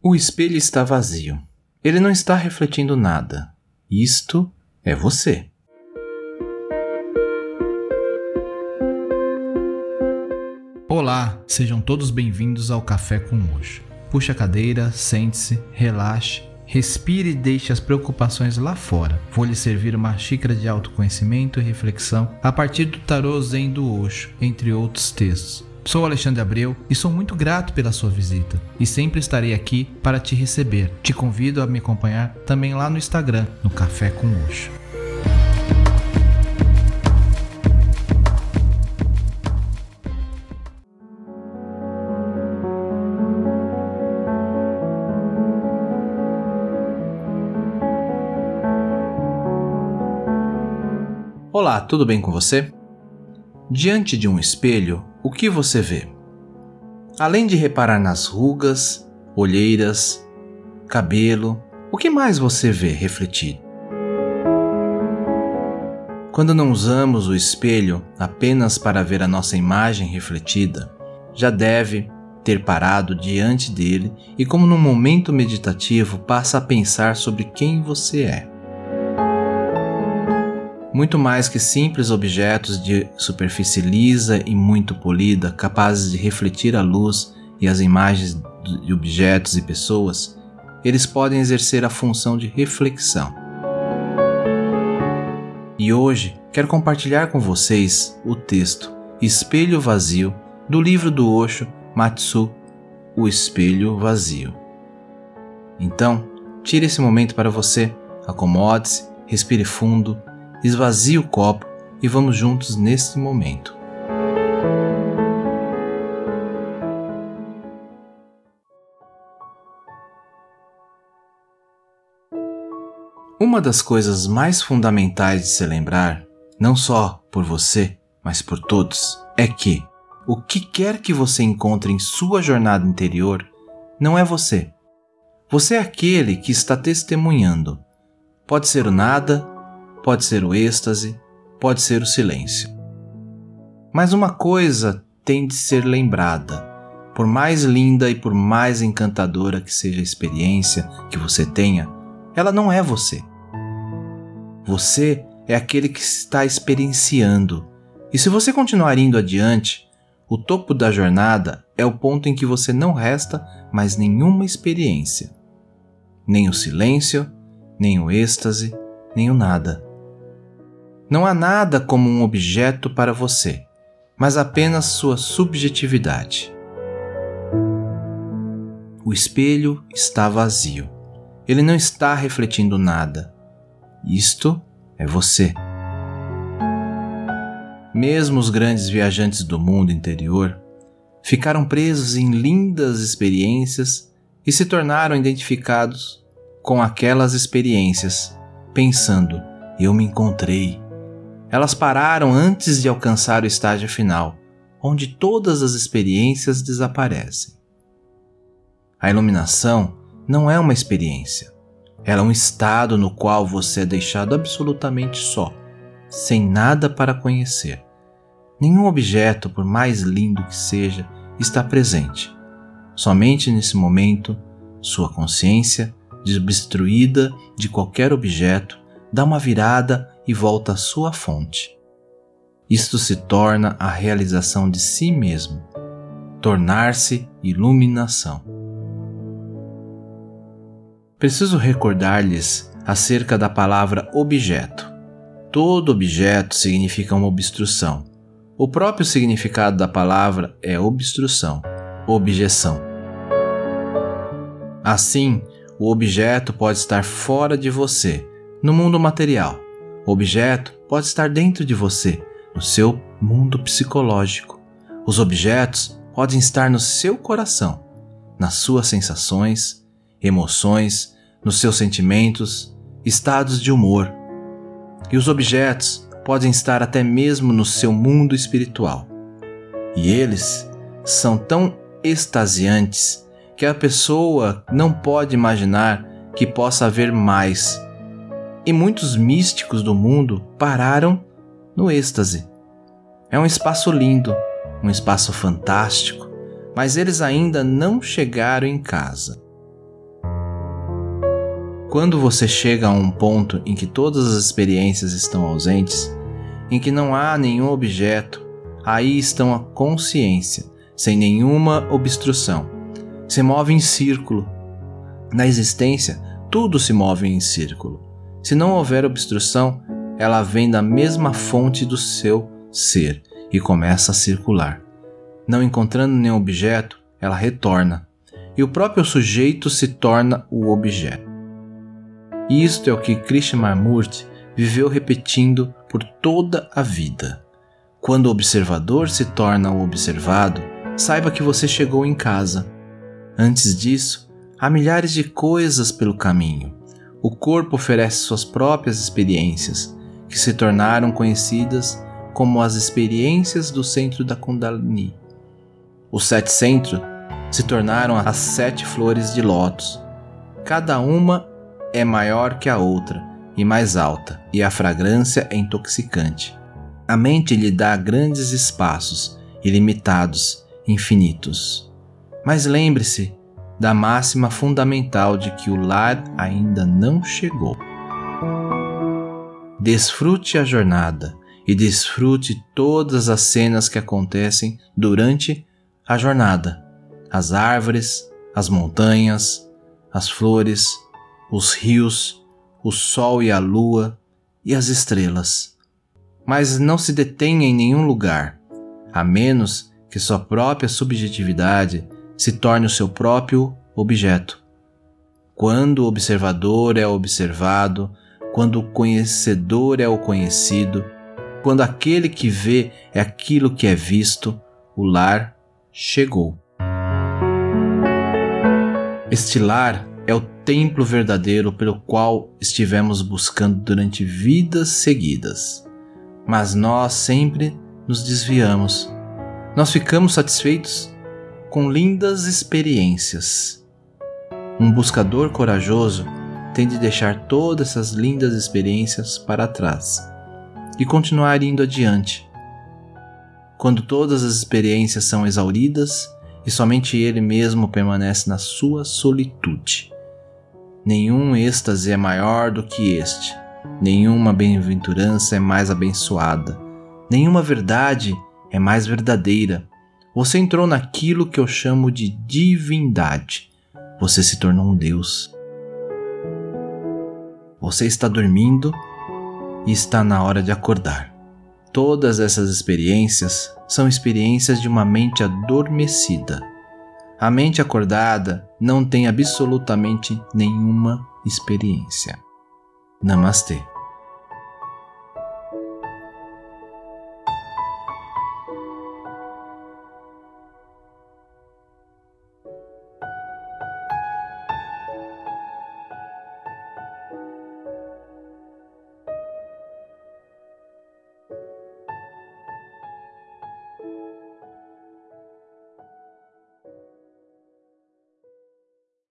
O espelho está vazio. Ele não está refletindo nada. Isto é você. Olá, sejam todos bem-vindos ao Café com Hoje. Puxe a cadeira, sente-se, relaxe, respire e deixe as preocupações lá fora. Vou lhe servir uma xícara de autoconhecimento e reflexão a partir do tarô Zen do Osho, entre outros textos. Sou Alexandre Abreu e sou muito grato pela sua visita e sempre estarei aqui para te receber. Te convido a me acompanhar também lá no Instagram, no Café com Osho. Olá, tudo bem com você? Diante de um espelho, o que você vê? Além de reparar nas rugas, olheiras, cabelo, o que mais você vê refletido? Quando não usamos o espelho apenas para ver a nossa imagem refletida, já deve ter parado diante dele e, como num momento meditativo, passa a pensar sobre quem você é muito mais que simples objetos de superfície lisa e muito polida, capazes de refletir a luz e as imagens de objetos e pessoas, eles podem exercer a função de reflexão. E hoje quero compartilhar com vocês o texto Espelho Vazio do livro do Osho Matsu, O Espelho Vazio. Então, tire esse momento para você, acomode-se, respire fundo esvazie o copo e vamos juntos neste momento. Uma das coisas mais fundamentais de se lembrar, não só por você, mas por todos, é que o que quer que você encontre em sua jornada interior não é você. Você é aquele que está testemunhando. Pode ser o nada pode ser o êxtase, pode ser o silêncio. Mas uma coisa tem de ser lembrada: por mais linda e por mais encantadora que seja a experiência que você tenha, ela não é você. Você é aquele que está experienciando. E se você continuar indo adiante, o topo da jornada é o ponto em que você não resta mais nenhuma experiência. Nem o silêncio, nem o êxtase, nem o nada. Não há nada como um objeto para você, mas apenas sua subjetividade. O espelho está vazio. Ele não está refletindo nada. Isto é você. Mesmo os grandes viajantes do mundo interior ficaram presos em lindas experiências e se tornaram identificados com aquelas experiências, pensando: eu me encontrei elas pararam antes de alcançar o estágio final, onde todas as experiências desaparecem. A iluminação não é uma experiência, ela é um estado no qual você é deixado absolutamente só, sem nada para conhecer. Nenhum objeto, por mais lindo que seja, está presente. Somente nesse momento, sua consciência, desobstruída de qualquer objeto, dá uma virada e volta à sua fonte. Isto se torna a realização de si mesmo, tornar-se iluminação. Preciso recordar-lhes acerca da palavra objeto. Todo objeto significa uma obstrução. O próprio significado da palavra é obstrução, objeção. Assim, o objeto pode estar fora de você, no mundo material, objeto pode estar dentro de você, no seu mundo psicológico. Os objetos podem estar no seu coração, nas suas sensações, emoções, nos seus sentimentos, estados de humor. E os objetos podem estar até mesmo no seu mundo espiritual. E eles são tão extasiantes que a pessoa não pode imaginar que possa haver mais e muitos místicos do mundo pararam no êxtase. É um espaço lindo, um espaço fantástico, mas eles ainda não chegaram em casa. Quando você chega a um ponto em que todas as experiências estão ausentes, em que não há nenhum objeto, aí estão a consciência, sem nenhuma obstrução. Se move em círculo. Na existência, tudo se move em círculo. Se não houver obstrução, ela vem da mesma fonte do seu ser e começa a circular. Não encontrando nenhum objeto, ela retorna, e o próprio sujeito se torna o objeto. Isto é o que Krishnamurti viveu repetindo por toda a vida. Quando o observador se torna o observado, saiba que você chegou em casa. Antes disso, há milhares de coisas pelo caminho. O corpo oferece suas próprias experiências, que se tornaram conhecidas como as experiências do centro da Kundalini. Os sete centros se tornaram as sete flores de lótus. Cada uma é maior que a outra e mais alta, e a fragrância é intoxicante. A mente lhe dá grandes espaços, ilimitados, infinitos. Mas lembre-se da máxima fundamental de que o lar ainda não chegou. Desfrute a jornada e desfrute todas as cenas que acontecem durante a jornada: as árvores, as montanhas, as flores, os rios, o sol e a lua e as estrelas. Mas não se detenha em nenhum lugar, a menos que sua própria subjetividade se torne o seu próprio objeto. Quando o observador é observado, quando o conhecedor é o conhecido, quando aquele que vê é aquilo que é visto, o lar chegou. Este lar é o templo verdadeiro pelo qual estivemos buscando durante vidas seguidas. Mas nós sempre nos desviamos. Nós ficamos satisfeitos com lindas experiências. Um buscador corajoso tem de deixar todas essas lindas experiências para trás e continuar indo adiante. Quando todas as experiências são exauridas e somente ele mesmo permanece na sua solitude. Nenhum êxtase é maior do que este, nenhuma bem-aventurança é mais abençoada, nenhuma verdade é mais verdadeira. Você entrou naquilo que eu chamo de divindade. Você se tornou um Deus. Você está dormindo e está na hora de acordar. Todas essas experiências são experiências de uma mente adormecida. A mente acordada não tem absolutamente nenhuma experiência. Namastê.